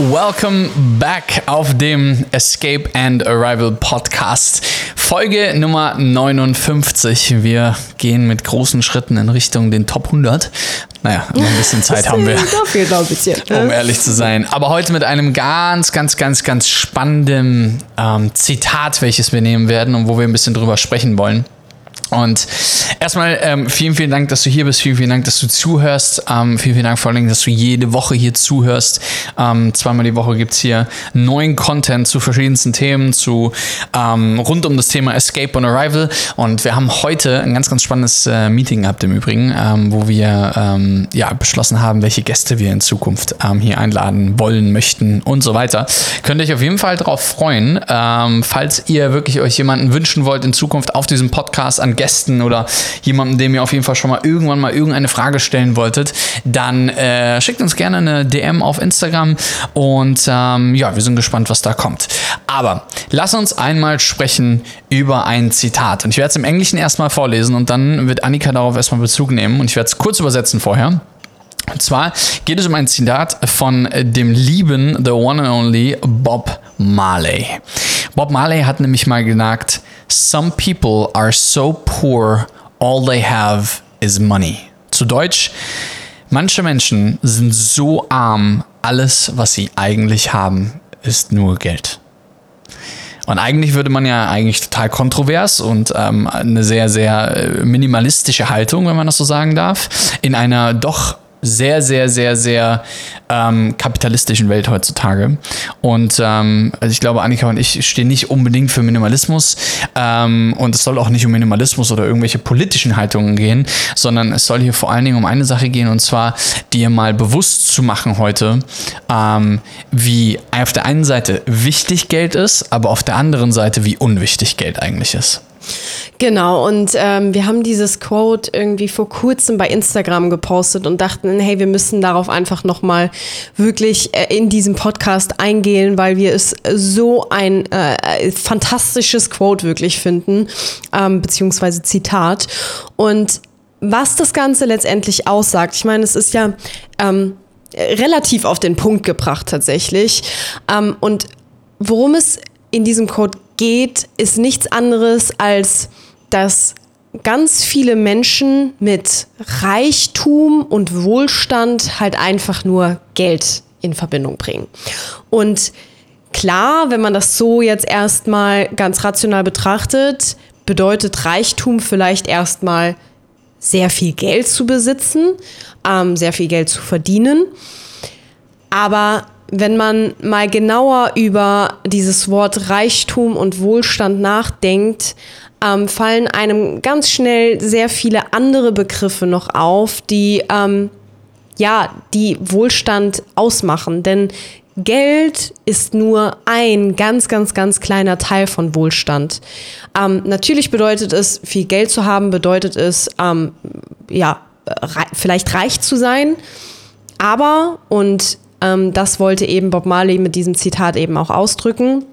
Welcome back auf dem Escape and Arrival Podcast. Folge Nummer 59. Wir gehen mit großen Schritten in Richtung den Top 100. Naja, noch ein bisschen Zeit haben wir. Da fehlt noch ein bisschen. um ehrlich zu sein. Aber heute mit einem ganz, ganz, ganz, ganz spannenden ähm, Zitat, welches wir nehmen werden und wo wir ein bisschen drüber sprechen wollen. Und erstmal ähm, vielen, vielen Dank, dass du hier bist. Vielen, vielen Dank, dass du zuhörst. Ähm, vielen, vielen Dank vor Dingen, dass du jede Woche hier zuhörst. Ähm, zweimal die Woche gibt's hier neuen Content zu verschiedensten Themen, zu ähm, rund um das Thema Escape on Arrival. Und wir haben heute ein ganz, ganz spannendes äh, Meeting gehabt im Übrigen, ähm, wo wir ähm, ja, beschlossen haben, welche Gäste wir in Zukunft ähm, hier einladen wollen, möchten und so weiter. Könnt ihr euch auf jeden Fall darauf freuen, ähm, falls ihr wirklich euch jemanden wünschen wollt in Zukunft auf diesem Podcast an Gästen oder jemanden, dem ihr auf jeden Fall schon mal irgendwann mal irgendeine Frage stellen wolltet, dann äh, schickt uns gerne eine DM auf Instagram und ähm, ja, wir sind gespannt, was da kommt. Aber lass uns einmal sprechen über ein Zitat. Und ich werde es im Englischen erstmal vorlesen und dann wird Annika darauf erstmal Bezug nehmen und ich werde es kurz übersetzen vorher. Und zwar geht es um ein Zitat von dem lieben, the one and only Bob Marley. Bob Marley hat nämlich mal gesagt, Some people are so poor, all they have is money. Zu Deutsch, manche Menschen sind so arm, alles, was sie eigentlich haben, ist nur Geld. Und eigentlich würde man ja eigentlich total kontrovers und ähm, eine sehr, sehr äh, minimalistische Haltung, wenn man das so sagen darf, in einer doch sehr, sehr, sehr, sehr ähm, kapitalistischen Welt heutzutage. Und ähm, also ich glaube, Annika und ich stehen nicht unbedingt für Minimalismus. Ähm, und es soll auch nicht um Minimalismus oder irgendwelche politischen Haltungen gehen, sondern es soll hier vor allen Dingen um eine Sache gehen, und zwar dir mal bewusst zu machen heute, ähm, wie auf der einen Seite wichtig Geld ist, aber auf der anderen Seite, wie unwichtig Geld eigentlich ist. Genau, und ähm, wir haben dieses Quote irgendwie vor kurzem bei Instagram gepostet und dachten, hey, wir müssen darauf einfach nochmal wirklich äh, in diesem Podcast eingehen, weil wir es so ein äh, fantastisches Quote wirklich finden, ähm, beziehungsweise Zitat. Und was das Ganze letztendlich aussagt, ich meine, es ist ja ähm, relativ auf den Punkt gebracht tatsächlich. Ähm, und worum es in diesem Code geht, ist nichts anderes als, dass ganz viele Menschen mit Reichtum und Wohlstand halt einfach nur Geld in Verbindung bringen. Und klar, wenn man das so jetzt erstmal ganz rational betrachtet, bedeutet Reichtum vielleicht erstmal sehr viel Geld zu besitzen, ähm, sehr viel Geld zu verdienen. Aber wenn man mal genauer über dieses Wort Reichtum und Wohlstand nachdenkt, ähm, fallen einem ganz schnell sehr viele andere Begriffe noch auf, die ähm, ja die Wohlstand ausmachen. Denn Geld ist nur ein ganz, ganz, ganz kleiner Teil von Wohlstand. Ähm, natürlich bedeutet es, viel Geld zu haben, bedeutet es, ähm, ja, rei vielleicht reich zu sein. Aber, und ähm, das wollte eben Bob Marley mit diesem Zitat eben auch ausdrücken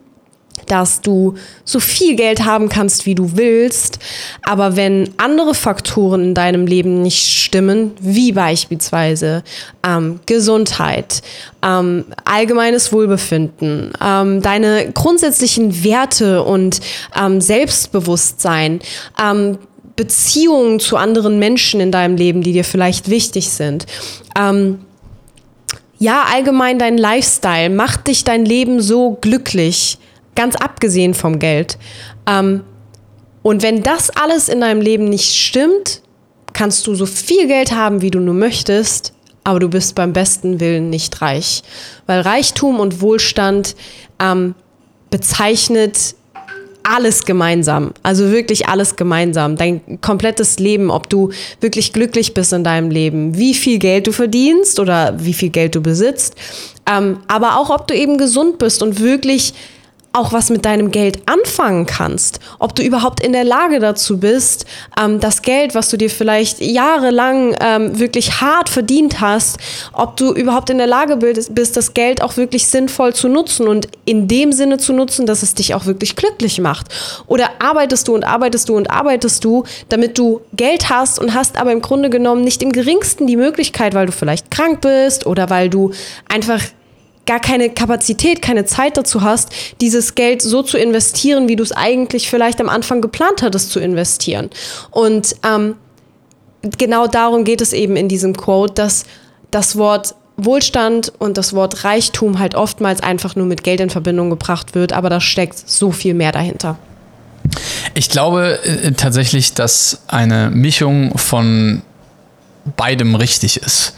dass du so viel Geld haben kannst, wie du willst, aber wenn andere Faktoren in deinem Leben nicht stimmen, wie beispielsweise ähm, Gesundheit, ähm, allgemeines Wohlbefinden, ähm, deine grundsätzlichen Werte und ähm, Selbstbewusstsein, ähm, Beziehungen zu anderen Menschen in deinem Leben, die dir vielleicht wichtig sind, ähm, ja, allgemein dein Lifestyle, macht dich dein Leben so glücklich, ganz abgesehen vom Geld. Ähm, und wenn das alles in deinem Leben nicht stimmt, kannst du so viel Geld haben, wie du nur möchtest, aber du bist beim besten Willen nicht reich. Weil Reichtum und Wohlstand ähm, bezeichnet alles gemeinsam. Also wirklich alles gemeinsam. Dein komplettes Leben, ob du wirklich glücklich bist in deinem Leben, wie viel Geld du verdienst oder wie viel Geld du besitzt, ähm, aber auch ob du eben gesund bist und wirklich auch was mit deinem Geld anfangen kannst. Ob du überhaupt in der Lage dazu bist, ähm, das Geld, was du dir vielleicht jahrelang ähm, wirklich hart verdient hast, ob du überhaupt in der Lage bist, das Geld auch wirklich sinnvoll zu nutzen und in dem Sinne zu nutzen, dass es dich auch wirklich glücklich macht. Oder arbeitest du und arbeitest du und arbeitest du, damit du Geld hast und hast aber im Grunde genommen nicht im geringsten die Möglichkeit, weil du vielleicht krank bist oder weil du einfach gar keine Kapazität, keine Zeit dazu hast, dieses Geld so zu investieren, wie du es eigentlich vielleicht am Anfang geplant hattest zu investieren. Und ähm, genau darum geht es eben in diesem Quote, dass das Wort Wohlstand und das Wort Reichtum halt oftmals einfach nur mit Geld in Verbindung gebracht wird, aber da steckt so viel mehr dahinter. Ich glaube äh, tatsächlich, dass eine Mischung von beidem richtig ist.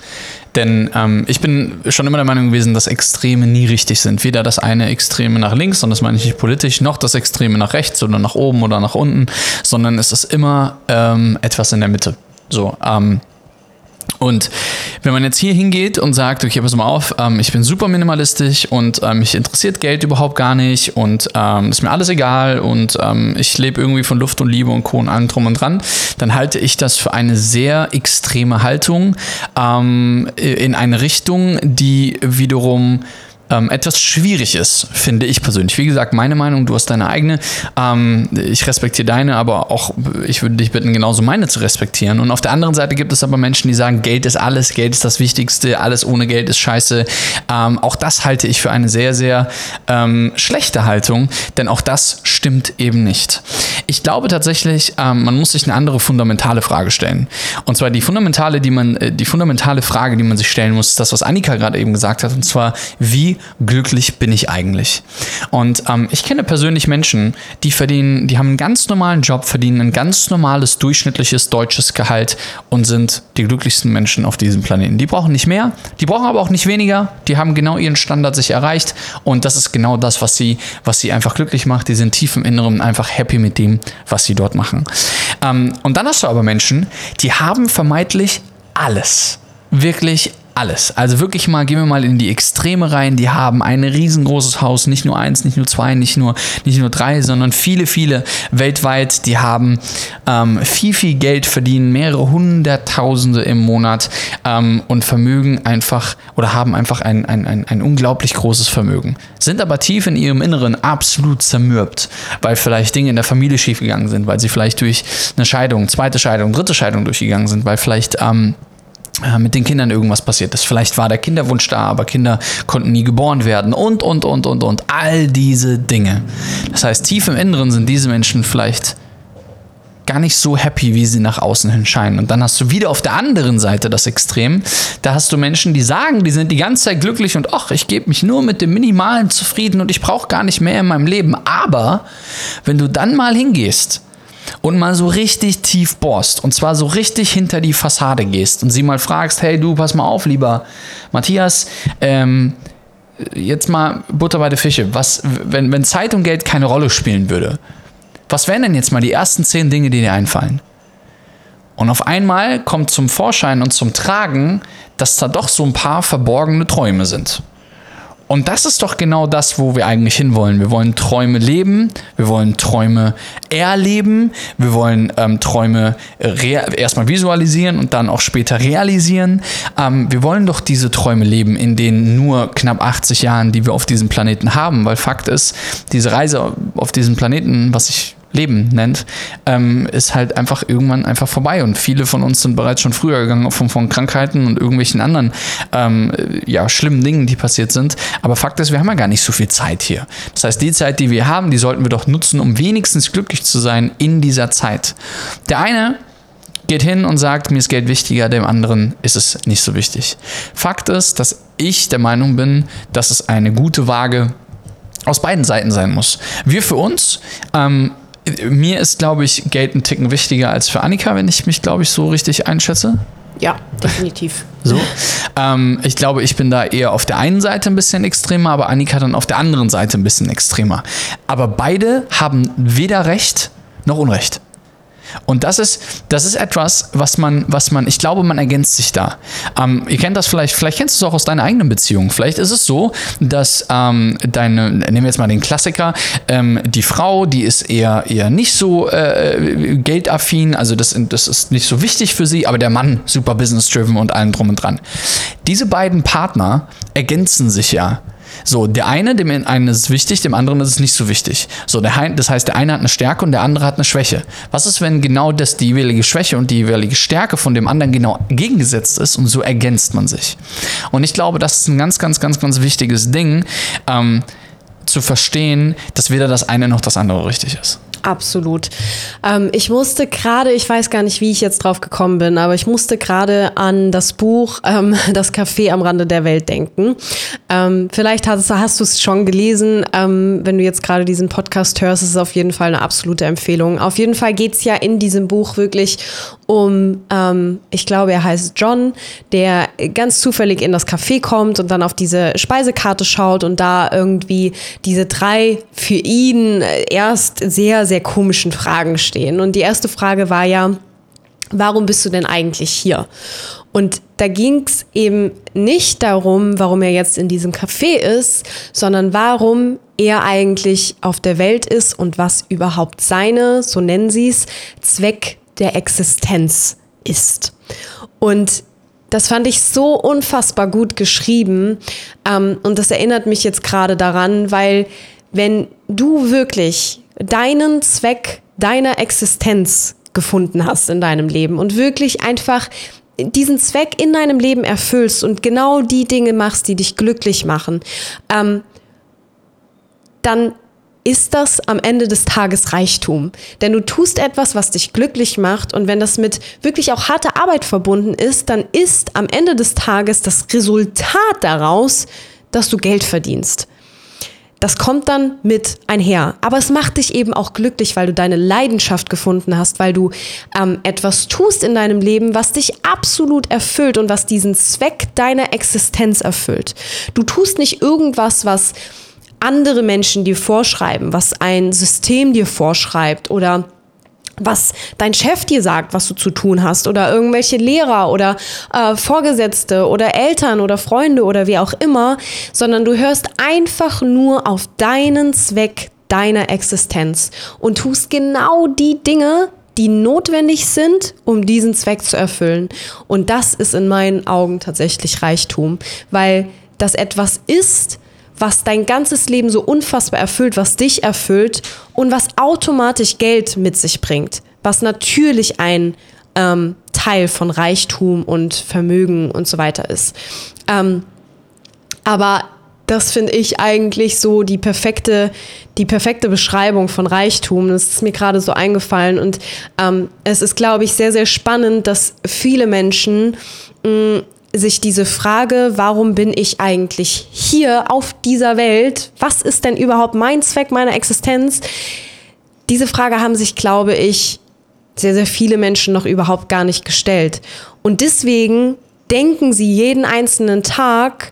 Denn ähm, ich bin schon immer der Meinung gewesen, dass Extreme nie richtig sind. Weder das eine Extreme nach links, und das meine ich nicht politisch, noch das Extreme nach rechts oder nach oben oder nach unten, sondern es ist immer ähm, etwas in der Mitte. So, ähm, und wenn man jetzt hier hingeht und sagt, okay, pass mal auf, ähm, ich bin super minimalistisch und ähm, mich interessiert Geld überhaupt gar nicht und ähm, ist mir alles egal und ähm, ich lebe irgendwie von Luft und Liebe und Co. und allem drum und dran, dann halte ich das für eine sehr extreme Haltung ähm, in eine Richtung, die wiederum ähm, etwas schwierig ist, finde ich persönlich. Wie gesagt, meine Meinung, du hast deine eigene. Ähm, ich respektiere deine, aber auch ich würde dich bitten, genauso meine zu respektieren. Und auf der anderen Seite gibt es aber Menschen, die sagen, Geld ist alles, Geld ist das Wichtigste, alles ohne Geld ist scheiße. Ähm, auch das halte ich für eine sehr, sehr ähm, schlechte Haltung, denn auch das stimmt eben nicht. Ich glaube tatsächlich, ähm, man muss sich eine andere fundamentale Frage stellen. Und zwar die fundamentale, die man, äh, die fundamentale Frage, die man sich stellen muss, ist das, was Annika gerade eben gesagt hat, und zwar, wie glücklich bin ich eigentlich? Und ähm, ich kenne persönlich Menschen, die verdienen, die haben einen ganz normalen Job, verdienen ein ganz normales, durchschnittliches deutsches Gehalt und sind die glücklichsten Menschen auf diesem Planeten. Die brauchen nicht mehr, die brauchen aber auch nicht weniger, die haben genau ihren Standard sich erreicht und das ist genau das, was sie, was sie einfach glücklich macht. Die sind tief im Inneren einfach happy mit dem, was sie dort machen. Ähm, und dann hast du aber Menschen, die haben vermeintlich alles. Wirklich alles. Also wirklich mal, gehen wir mal in die Extreme rein. Die haben ein riesengroßes Haus, nicht nur eins, nicht nur zwei, nicht nur, nicht nur drei, sondern viele, viele weltweit. Die haben ähm, viel, viel Geld verdienen, mehrere Hunderttausende im Monat ähm, und Vermögen einfach oder haben einfach ein, ein, ein, ein unglaublich großes Vermögen. Sind aber tief in ihrem Inneren absolut zermürbt, weil vielleicht Dinge in der Familie schiefgegangen sind, weil sie vielleicht durch eine Scheidung, zweite Scheidung, dritte Scheidung durchgegangen sind, weil vielleicht ähm, äh, mit den Kindern irgendwas passiert ist. Vielleicht war der Kinderwunsch da, aber Kinder konnten nie geboren werden und, und, und, und, und. All diese Dinge. Das heißt, tief im Inneren sind diese Menschen vielleicht gar nicht so happy, wie sie nach außen hin scheinen. Und dann hast du wieder auf der anderen Seite das Extrem. Da hast du Menschen, die sagen, die sind die ganze Zeit glücklich und ach, ich gebe mich nur mit dem Minimalen zufrieden und ich brauche gar nicht mehr in meinem Leben. Aber wenn du dann mal hingehst und mal so richtig tief bohrst und zwar so richtig hinter die Fassade gehst und sie mal fragst, hey du, pass mal auf, lieber Matthias, ähm, jetzt mal Butter bei der Fische, was, wenn, wenn Zeit und Geld keine Rolle spielen würde, was wären denn jetzt mal die ersten zehn Dinge, die dir einfallen? Und auf einmal kommt zum Vorschein und zum Tragen, dass da doch so ein paar verborgene Träume sind. Und das ist doch genau das, wo wir eigentlich hinwollen. Wir wollen Träume leben, wir wollen Träume erleben, wir wollen ähm, Träume erstmal visualisieren und dann auch später realisieren. Ähm, wir wollen doch diese Träume leben in den nur knapp 80 Jahren, die wir auf diesem Planeten haben, weil Fakt ist, diese Reise auf diesem Planeten, was ich Leben nennt, ähm, ist halt einfach irgendwann einfach vorbei. Und viele von uns sind bereits schon früher gegangen von, von Krankheiten und irgendwelchen anderen ähm, ja, schlimmen Dingen, die passiert sind. Aber Fakt ist, wir haben ja gar nicht so viel Zeit hier. Das heißt, die Zeit, die wir haben, die sollten wir doch nutzen, um wenigstens glücklich zu sein in dieser Zeit. Der eine geht hin und sagt, mir ist Geld wichtiger, dem anderen ist es nicht so wichtig. Fakt ist, dass ich der Meinung bin, dass es eine gute Waage aus beiden Seiten sein muss. Wir für uns ähm, mir ist, glaube ich, Geld ein Ticken wichtiger als für Annika, wenn ich mich, glaube ich, so richtig einschätze. Ja, definitiv. So. Ähm, ich glaube, ich bin da eher auf der einen Seite ein bisschen extremer, aber Annika dann auf der anderen Seite ein bisschen extremer. Aber beide haben weder Recht noch Unrecht. Und das ist, das ist etwas, was man, was man, ich glaube, man ergänzt sich da. Ähm, ihr kennt das vielleicht, vielleicht kennst du es auch aus deiner eigenen Beziehung. Vielleicht ist es so, dass ähm, deine, nehmen wir jetzt mal den Klassiker, ähm, die Frau, die ist eher, eher nicht so äh, geldaffin, also das, das ist nicht so wichtig für sie, aber der Mann super business-driven und allem drum und dran. Diese beiden Partner ergänzen sich ja. So, der eine, dem einen ist es wichtig, dem anderen ist es nicht so wichtig. So, der, das heißt, der eine hat eine Stärke und der andere hat eine Schwäche. Was ist, wenn genau das die jeweilige Schwäche und die jeweilige Stärke von dem anderen genau gegengesetzt ist und so ergänzt man sich? Und ich glaube, das ist ein ganz, ganz, ganz, ganz wichtiges Ding, ähm, zu verstehen, dass weder das eine noch das andere richtig ist. Absolut. Ähm, ich musste gerade, ich weiß gar nicht, wie ich jetzt drauf gekommen bin, aber ich musste gerade an das Buch ähm, Das Café am Rande der Welt denken. Ähm, vielleicht hast, hast du es schon gelesen. Ähm, wenn du jetzt gerade diesen Podcast hörst, ist es auf jeden Fall eine absolute Empfehlung. Auf jeden Fall geht es ja in diesem Buch wirklich um, ähm, ich glaube, er heißt John, der ganz zufällig in das Café kommt und dann auf diese Speisekarte schaut und da irgendwie diese drei für ihn erst sehr, sehr komischen Fragen stehen. Und die erste Frage war ja, warum bist du denn eigentlich hier? Und da ging es eben nicht darum, warum er jetzt in diesem Café ist, sondern warum er eigentlich auf der Welt ist und was überhaupt seine, so nennen sie es, Zweck der Existenz ist. Und das fand ich so unfassbar gut geschrieben. Ähm, und das erinnert mich jetzt gerade daran, weil wenn du wirklich deinen Zweck deiner Existenz gefunden hast in deinem Leben und wirklich einfach diesen Zweck in deinem Leben erfüllst und genau die Dinge machst, die dich glücklich machen, ähm, dann ist das am Ende des Tages Reichtum. Denn du tust etwas, was dich glücklich macht und wenn das mit wirklich auch harter Arbeit verbunden ist, dann ist am Ende des Tages das Resultat daraus, dass du Geld verdienst. Das kommt dann mit einher. Aber es macht dich eben auch glücklich, weil du deine Leidenschaft gefunden hast, weil du ähm, etwas tust in deinem Leben, was dich absolut erfüllt und was diesen Zweck deiner Existenz erfüllt. Du tust nicht irgendwas, was andere Menschen dir vorschreiben, was ein System dir vorschreibt oder was dein Chef dir sagt, was du zu tun hast oder irgendwelche Lehrer oder äh, Vorgesetzte oder Eltern oder Freunde oder wie auch immer, sondern du hörst einfach nur auf deinen Zweck deiner Existenz und tust genau die Dinge, die notwendig sind, um diesen Zweck zu erfüllen. Und das ist in meinen Augen tatsächlich Reichtum, weil das etwas ist, was dein ganzes Leben so unfassbar erfüllt, was dich erfüllt und was automatisch Geld mit sich bringt, was natürlich ein ähm, Teil von Reichtum und Vermögen und so weiter ist. Ähm, aber das finde ich eigentlich so die perfekte, die perfekte Beschreibung von Reichtum. Das ist mir gerade so eingefallen. Und ähm, es ist, glaube ich, sehr, sehr spannend, dass viele Menschen mh, sich diese Frage, warum bin ich eigentlich hier auf dieser Welt? Was ist denn überhaupt mein Zweck meiner Existenz? Diese Frage haben sich, glaube ich, sehr, sehr viele Menschen noch überhaupt gar nicht gestellt. Und deswegen denken sie jeden einzelnen Tag,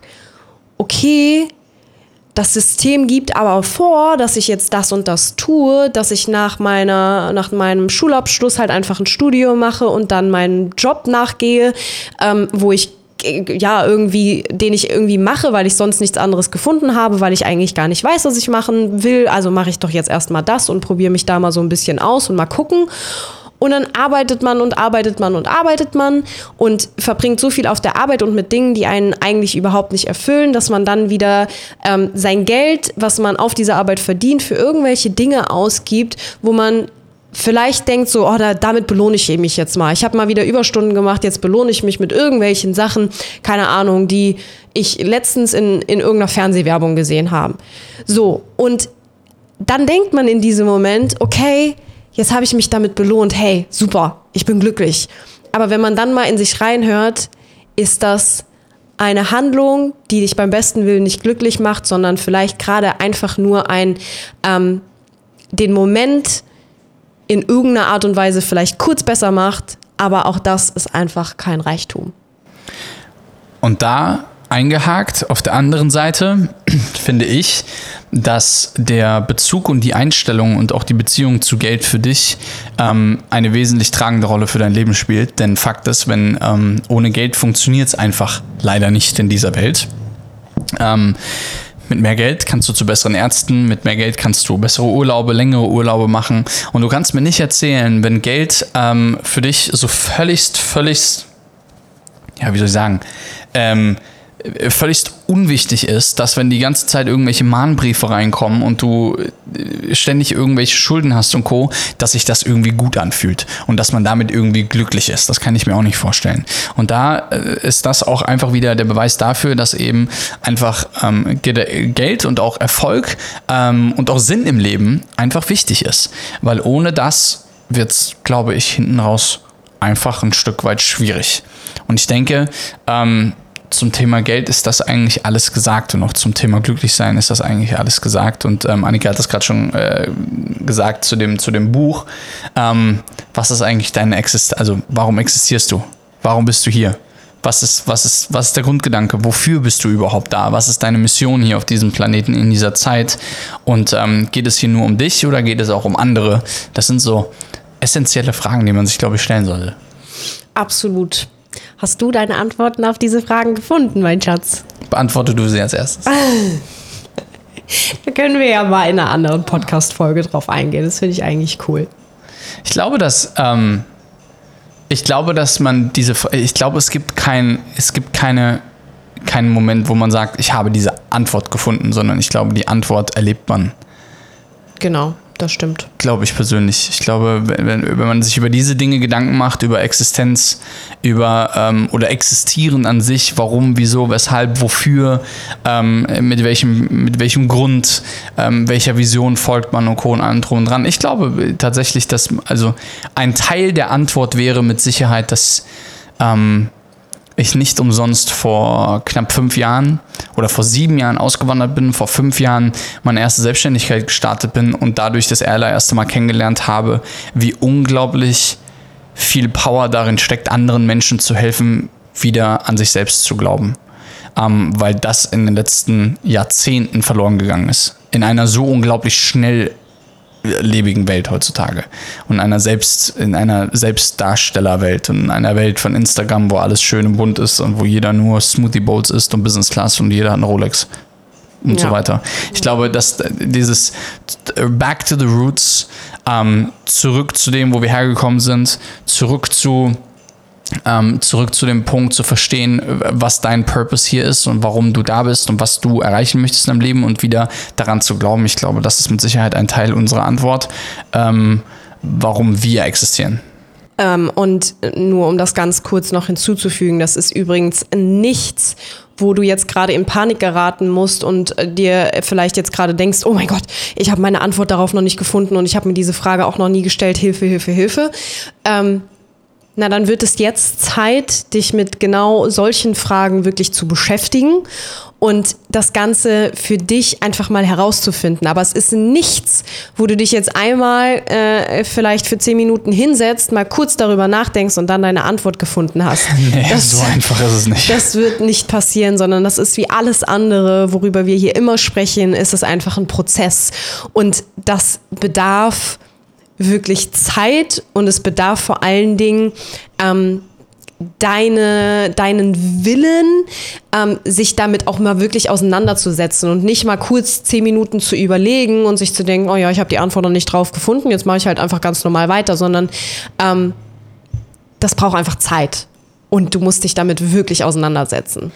okay, das System gibt aber vor, dass ich jetzt das und das tue, dass ich nach meiner, nach meinem Schulabschluss halt einfach ein Studium mache und dann meinen Job nachgehe, ähm, wo ich ja, irgendwie, den ich irgendwie mache, weil ich sonst nichts anderes gefunden habe, weil ich eigentlich gar nicht weiß, was ich machen will. Also mache ich doch jetzt erstmal das und probiere mich da mal so ein bisschen aus und mal gucken. Und dann arbeitet man und arbeitet man und arbeitet man und verbringt so viel auf der Arbeit und mit Dingen, die einen eigentlich überhaupt nicht erfüllen, dass man dann wieder ähm, sein Geld, was man auf dieser Arbeit verdient, für irgendwelche Dinge ausgibt, wo man vielleicht denkt so, oh, da, damit belohne ich mich jetzt mal. Ich habe mal wieder Überstunden gemacht, jetzt belohne ich mich mit irgendwelchen Sachen, keine Ahnung, die ich letztens in, in irgendeiner Fernsehwerbung gesehen habe. So, und dann denkt man in diesem Moment, okay, jetzt habe ich mich damit belohnt, hey, super, ich bin glücklich. Aber wenn man dann mal in sich reinhört, ist das eine Handlung, die dich beim besten Willen nicht glücklich macht, sondern vielleicht gerade einfach nur ein ähm, den Moment in irgendeiner Art und Weise vielleicht kurz besser macht, aber auch das ist einfach kein Reichtum. Und da eingehakt. Auf der anderen Seite finde ich, dass der Bezug und die Einstellung und auch die Beziehung zu Geld für dich ähm, eine wesentlich tragende Rolle für dein Leben spielt. Denn Fakt ist, wenn ähm, ohne Geld funktioniert es einfach leider nicht in dieser Welt. Ähm, mit mehr Geld kannst du zu besseren Ärzten, mit mehr Geld kannst du bessere Urlaube, längere Urlaube machen. Und du kannst mir nicht erzählen, wenn Geld ähm, für dich so völligst, völligst, ja, wie soll ich sagen, ähm, völlig unwichtig ist, dass wenn die ganze Zeit irgendwelche Mahnbriefe reinkommen und du äh, ständig irgendwelche Schulden hast und Co., dass sich das irgendwie gut anfühlt und dass man damit irgendwie glücklich ist. Das kann ich mir auch nicht vorstellen. Und da äh, ist das auch einfach wieder der Beweis dafür, dass eben einfach ähm, Geld und auch Erfolg ähm, und auch Sinn im Leben einfach wichtig ist. Weil ohne das wird es, glaube ich, hinten raus einfach ein Stück weit schwierig. Und ich denke, ähm, zum Thema Geld ist das eigentlich alles gesagt und auch zum Thema Glücklichsein ist das eigentlich alles gesagt. Und ähm, Annika hat das gerade schon äh, gesagt zu dem, zu dem Buch. Ähm, was ist eigentlich deine Existenz? Also, warum existierst du? Warum bist du hier? Was ist, was, ist, was ist der Grundgedanke? Wofür bist du überhaupt da? Was ist deine Mission hier auf diesem Planeten in dieser Zeit? Und ähm, geht es hier nur um dich oder geht es auch um andere? Das sind so essentielle Fragen, die man sich, glaube ich, stellen sollte. Absolut. Hast du deine Antworten auf diese Fragen gefunden, mein Schatz? Beantworte du sie als erstes. da können wir ja mal in einer anderen Podcast-Folge drauf eingehen. Das finde ich eigentlich cool. Ich glaube, dass ähm, ich glaube, dass man diese, ich glaube, es gibt kein, es gibt keine, keinen Moment, wo man sagt, ich habe diese Antwort gefunden, sondern ich glaube, die Antwort erlebt man. Genau das stimmt. Glaube ich persönlich. Ich glaube, wenn, wenn man sich über diese Dinge Gedanken macht, über Existenz, über ähm, oder Existieren an sich, warum, wieso, weshalb, wofür, ähm, mit, welchem, mit welchem Grund, ähm, welcher Vision folgt man und Co. und allem drum und dran. Ich glaube tatsächlich, dass also ein Teil der Antwort wäre mit Sicherheit, dass ähm, ich nicht umsonst vor knapp fünf Jahren oder vor sieben Jahren ausgewandert bin, vor fünf Jahren meine erste Selbstständigkeit gestartet bin und dadurch das allererste Mal kennengelernt habe, wie unglaublich viel Power darin steckt, anderen Menschen zu helfen, wieder an sich selbst zu glauben. Ähm, weil das in den letzten Jahrzehnten verloren gegangen ist. In einer so unglaublich schnell lebigen Welt heutzutage und einer selbst in einer Selbstdarstellerwelt und in einer Welt von Instagram, wo alles schön und bunt ist und wo jeder nur Smoothie Bowls isst und Business Class und jeder hat eine Rolex und ja. so weiter. Ich glaube, dass dieses Back to the Roots, ähm, zurück zu dem, wo wir hergekommen sind, zurück zu ähm, zurück zu dem Punkt zu verstehen, was dein Purpose hier ist und warum du da bist und was du erreichen möchtest in deinem Leben und wieder daran zu glauben. Ich glaube, das ist mit Sicherheit ein Teil unserer Antwort, ähm, warum wir existieren. Ähm, und nur um das ganz kurz noch hinzuzufügen, das ist übrigens nichts, wo du jetzt gerade in Panik geraten musst und dir vielleicht jetzt gerade denkst, oh mein Gott, ich habe meine Antwort darauf noch nicht gefunden und ich habe mir diese Frage auch noch nie gestellt, Hilfe, Hilfe, Hilfe. Ähm, na, dann wird es jetzt Zeit, dich mit genau solchen Fragen wirklich zu beschäftigen und das Ganze für dich einfach mal herauszufinden. Aber es ist nichts, wo du dich jetzt einmal äh, vielleicht für zehn Minuten hinsetzt, mal kurz darüber nachdenkst und dann deine Antwort gefunden hast. Nee, das, so einfach ist es nicht. Das wird nicht passieren, sondern das ist wie alles andere, worüber wir hier immer sprechen, ist es einfach ein Prozess. Und das bedarf wirklich Zeit und es bedarf vor allen Dingen ähm, deine, deinen Willen, ähm, sich damit auch mal wirklich auseinanderzusetzen und nicht mal kurz zehn Minuten zu überlegen und sich zu denken, oh ja, ich habe die Antwort noch nicht drauf gefunden, jetzt mache ich halt einfach ganz normal weiter, sondern ähm, das braucht einfach Zeit. Und du musst dich damit wirklich auseinandersetzen.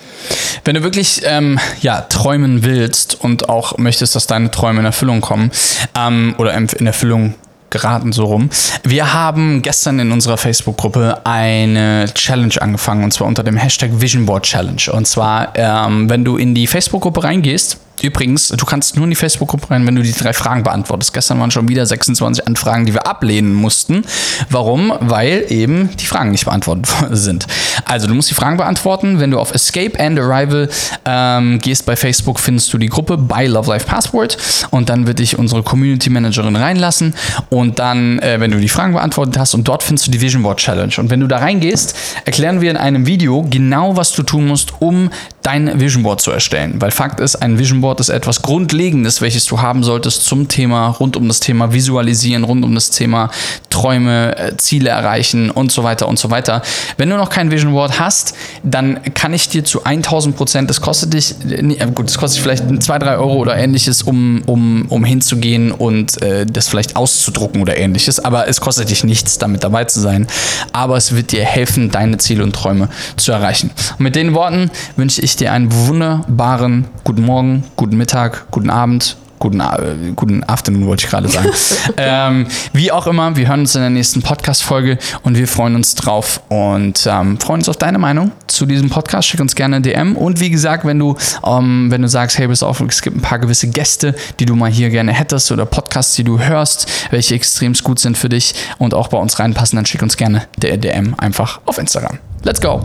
Wenn du wirklich ähm, ja, träumen willst und auch möchtest, dass deine Träume in Erfüllung kommen ähm, oder in Erfüllung geraten so rum. Wir haben gestern in unserer Facebook-Gruppe eine Challenge angefangen und zwar unter dem Hashtag Vision Board Challenge. Und zwar, ähm, wenn du in die Facebook-Gruppe reingehst, Übrigens, du kannst nur in die Facebook-Gruppe rein, wenn du die drei Fragen beantwortest. Gestern waren schon wieder 26 Anfragen, die wir ablehnen mussten. Warum? Weil eben die Fragen nicht beantwortet sind. Also du musst die Fragen beantworten. Wenn du auf Escape and Arrival ähm, gehst bei Facebook, findest du die Gruppe bei Love Life Passport und dann wird dich unsere Community Managerin reinlassen und dann, äh, wenn du die Fragen beantwortet hast und dort findest du die Vision Board Challenge. Und wenn du da reingehst, erklären wir in einem Video genau, was du tun musst, um dein Vision Board zu erstellen. Weil Fakt ist, ein Vision Board ist etwas Grundlegendes, welches du haben solltest zum Thema, rund um das Thema Visualisieren, rund um das Thema Träume, äh, Ziele erreichen und so weiter und so weiter. Wenn du noch kein Vision Board hast, dann kann ich dir zu 1000 Prozent, das kostet dich, äh, gut, das kostet vielleicht 2, 3 Euro oder ähnliches, um, um, um hinzugehen und äh, das vielleicht auszudrucken oder ähnliches, aber es kostet dich nichts, damit dabei zu sein. Aber es wird dir helfen, deine Ziele und Träume zu erreichen. Und mit den Worten wünsche ich dir einen wunderbaren guten Morgen, guten Mittag, guten Abend, guten, äh, guten Afternoon wollte ich gerade sagen. ähm, wie auch immer, wir hören uns in der nächsten Podcast-Folge und wir freuen uns drauf und ähm, freuen uns auf deine Meinung zu diesem Podcast. Schick uns gerne eine DM und wie gesagt, wenn du, ähm, wenn du sagst, hey, bis auf, es gibt ein paar gewisse Gäste, die du mal hier gerne hättest oder Podcasts, die du hörst, welche extrem gut sind für dich und auch bei uns reinpassen, dann schick uns gerne der DM einfach auf Instagram. Let's go!